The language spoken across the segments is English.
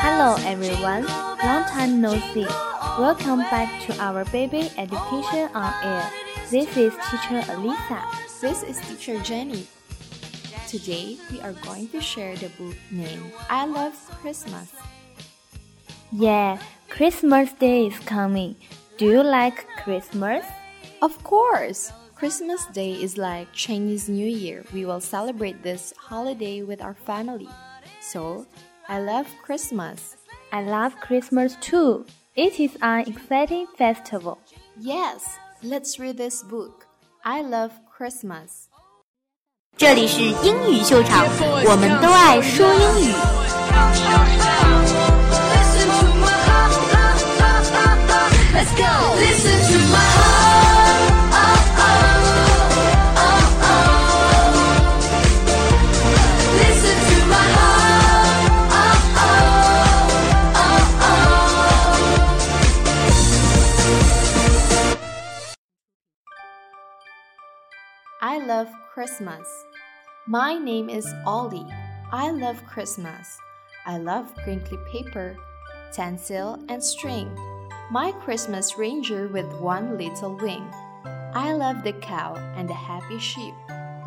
Hello everyone, long time no see. Welcome back to our baby education on air. This is teacher Alisa. This is teacher Jenny. Today we are going to share the book named I Love Christmas. Yeah, Christmas Day is coming. Do you like Christmas? Of course! Christmas Day is like Chinese New Year. We will celebrate this holiday with our family. So, I love Christmas. I love Christmas too. It is an exciting festival. Yes, let's read this book. I love Christmas. 这里是英语秀场，我们都爱说英语。 I love Christmas. My name is Ollie. I love Christmas. I love crinkly paper, tinsel, and string. My Christmas ranger with one little wing. I love the cow and the happy sheep,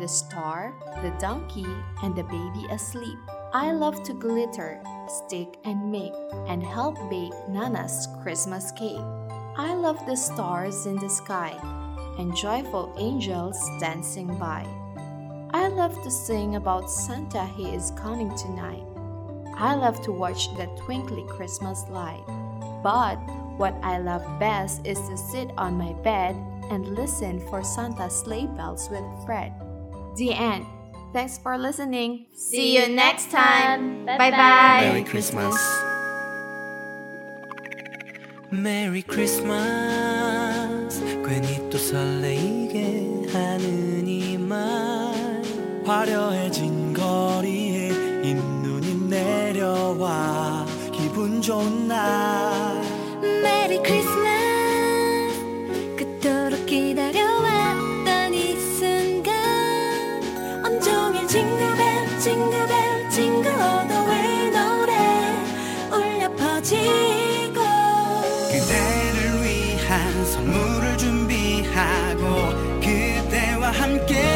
the star, the donkey, and the baby asleep. I love to glitter, stick and make, and help bake Nana's Christmas cake. I love the stars in the sky and joyful angels dancing by. I love to sing about Santa, he is coming tonight. I love to watch the twinkly Christmas light. But what I love best is to sit on my bed and listen for Santa's sleigh bells with Fred. The end. Thanks for listening. See you next time. Bye bye. Merry Christmas. 메리 크리스마스 괜히 또 설레이게 하는 이말. 화려해진 거리에 흰눈이 내려와 기분 좋은 날. 메리 크리스마스 그토록 기다려왔던 이 순간. 온종일 징글벨 징글벨 징글 all the 노래 울려 퍼지 선물을 준비하고 그때와 함께